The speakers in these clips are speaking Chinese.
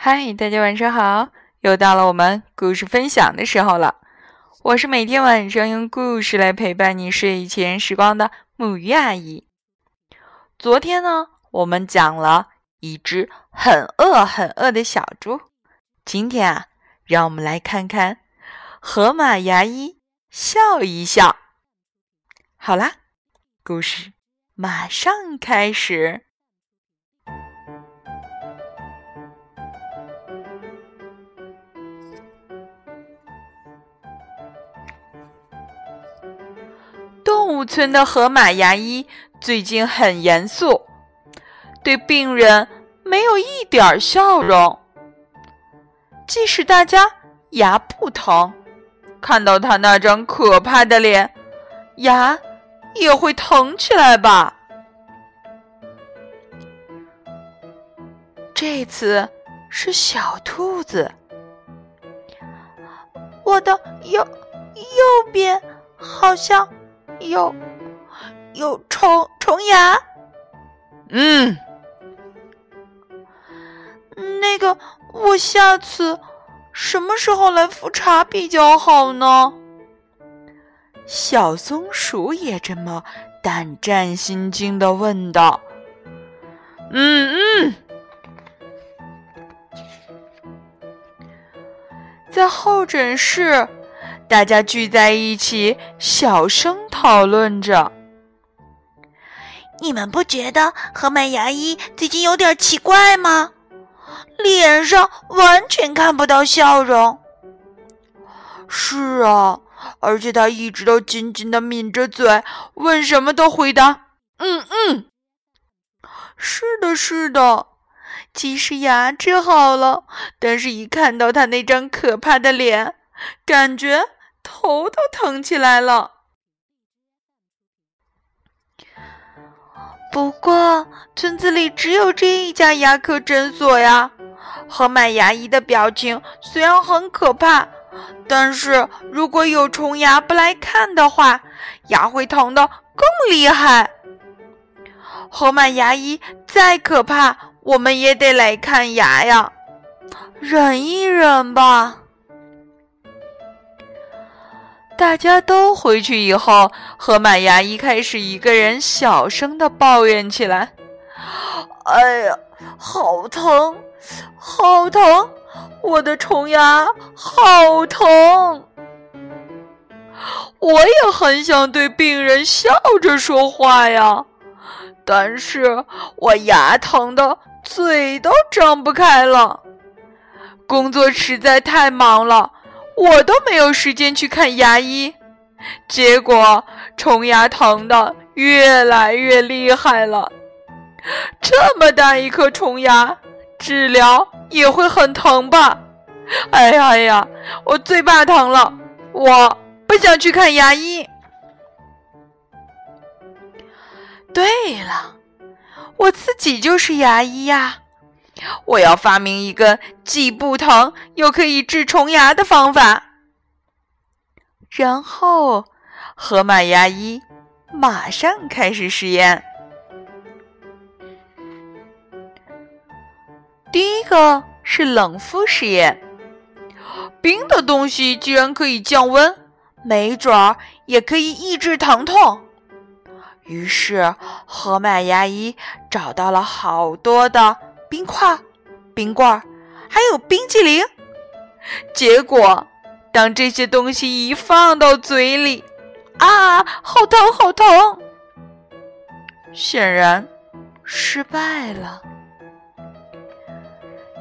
嗨，大家晚上好！又到了我们故事分享的时候了。我是每天晚上用故事来陪伴你睡前时光的木鱼阿姨。昨天呢，我们讲了一只很饿很饿的小猪。今天啊，让我们来看看河马牙医笑一笑。好啦，故事马上开始。动物村的河马牙医最近很严肃，对病人没有一点笑容。即使大家牙不疼，看到他那张可怕的脸，牙也会疼起来吧？这次是小兔子，我的右右边好像。有有虫虫牙，嗯，那个我下次什么时候来复查比较好呢？小松鼠也这么胆战心惊的问道。嗯嗯，在候诊室。大家聚在一起，小声讨论着。你们不觉得河马牙医最近有点奇怪吗？脸上完全看不到笑容。是啊，而且他一直都紧紧的抿着嘴，问什么都回答“嗯嗯”。是的，是的。即使牙治好了，但是一看到他那张可怕的脸，感觉……头都疼起来了。不过，村子里只有这一家牙科诊所呀。河马牙医的表情虽然很可怕，但是如果有虫牙不来看的话，牙会疼的更厉害。河马牙医再可怕，我们也得来看牙呀。忍一忍吧。大家都回去以后，河马牙医开始一个人小声的抱怨起来：“哎呀，好疼，好疼！我的虫牙好疼！我也很想对病人笑着说话呀，但是我牙疼的嘴都张不开了。工作实在太忙了。”我都没有时间去看牙医，结果虫牙疼的越来越厉害了。这么大一颗虫牙，治疗也会很疼吧？哎呀呀，我最怕疼了，我不想去看牙医。对了，我自己就是牙医呀。我要发明一个既不疼又可以治虫牙的方法。然后，河马牙医马上开始实验。第一个是冷敷实验，冰的东西既然可以降温，没准儿也可以抑制疼痛。于是，河马牙医找到了好多的。冰块、冰棍儿，还有冰激凌。结果，当这些东西一放到嘴里，啊，好疼，好疼！显然失败了。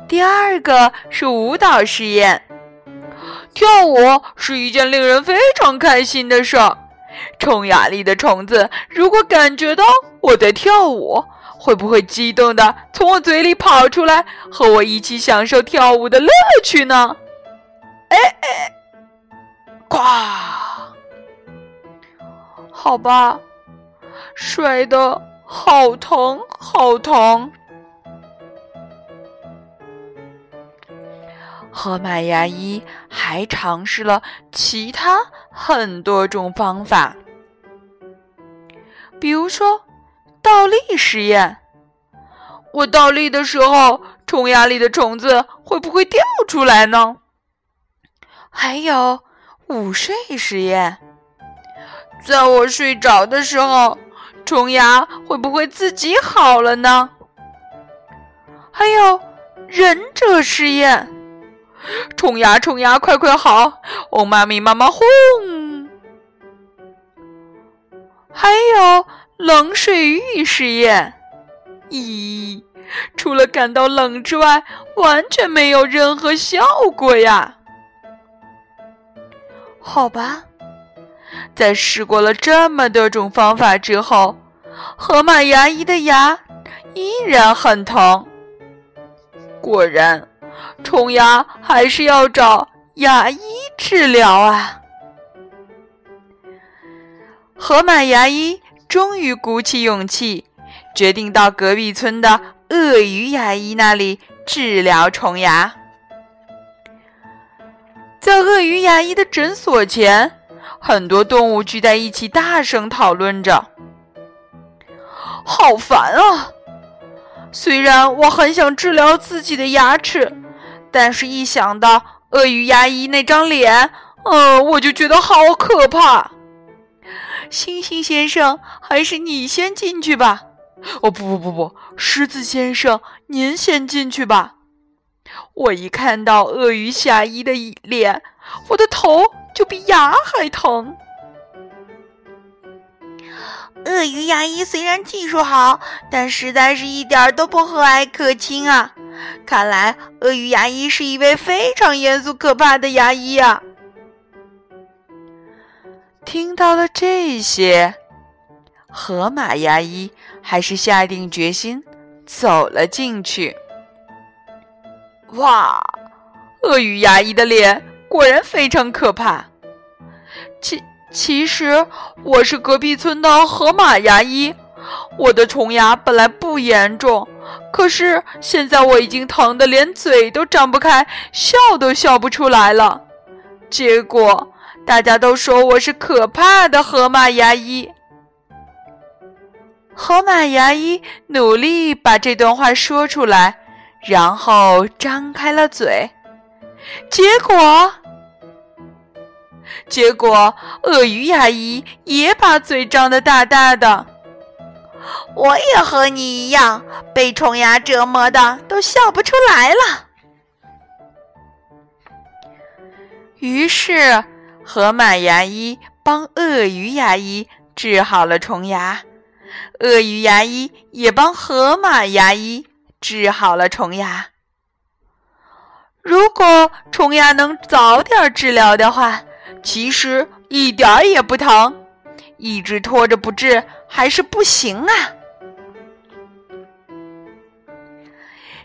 第二个是舞蹈实验。跳舞是一件令人非常开心的事儿。虫牙里的虫子如果感觉到我在跳舞，会不会激动的从我嘴里跑出来，和我一起享受跳舞的乐趣呢？哎哎，呱！好吧，摔的好疼，好疼。河马牙医还尝试了其他很多种方法，比如说。倒立实验，我倒立的时候虫牙里的虫子会不会掉出来呢？还有午睡实验，在我睡着的时候，虫牙会不会自己好了呢？还有忍者实验，虫牙虫牙快快好，哦妈咪妈妈轰！还有冷水浴实验，咦，除了感到冷之外，完全没有任何效果呀。好吧，在试过了这么多种方法之后，河马牙医的牙依然很疼。果然，虫牙还是要找牙医治疗啊。河马牙医终于鼓起勇气，决定到隔壁村的鳄鱼牙医那里治疗虫牙。在鳄鱼牙医的诊所前，很多动物聚在一起，大声讨论着。好烦啊！虽然我很想治疗自己的牙齿，但是一想到鳄鱼牙医那张脸，嗯，我就觉得好可怕。猩猩先生，还是你先进去吧。哦，不不不不，狮子先生，您先进去吧。我一看到鳄鱼牙医的脸，我的头就比牙还疼。鳄鱼牙医虽然技术好，但实在是一点都不和蔼可亲啊！看来鳄鱼牙医是一位非常严肃可怕的牙医啊！听到了这些，河马牙医还是下定决心走了进去。哇，鳄鱼牙医的脸果然非常可怕。其其实我是隔壁村的河马牙医，我的虫牙本来不严重，可是现在我已经疼得连嘴都张不开，笑都笑不出来了。结果。大家都说我是可怕的河马牙医。河马牙医努力把这段话说出来，然后张开了嘴。结果，结果鳄鱼牙医也把嘴张得大大的。我也和你一样，被虫牙折磨的都笑不出来了。于是。河马牙医帮鳄鱼牙医治好了虫牙，鳄鱼牙医也帮河马牙医治好了虫牙。如果虫牙能早点治疗的话，其实一点也不疼，一直拖着不治还是不行啊。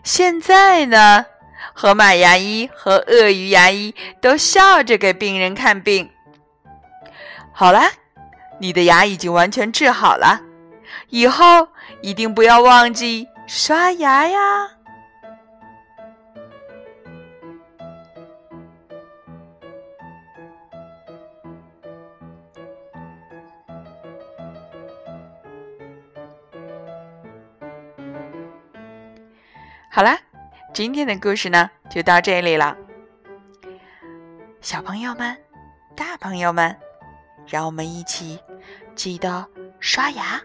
现在呢？河马牙医和鳄鱼牙医都笑着给病人看病。好啦，你的牙已经完全治好了，以后一定不要忘记刷牙呀！好啦。今天的故事呢，就到这里了。小朋友们、大朋友们，让我们一起记得刷牙，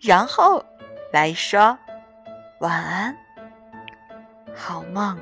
然后来说晚安，好梦。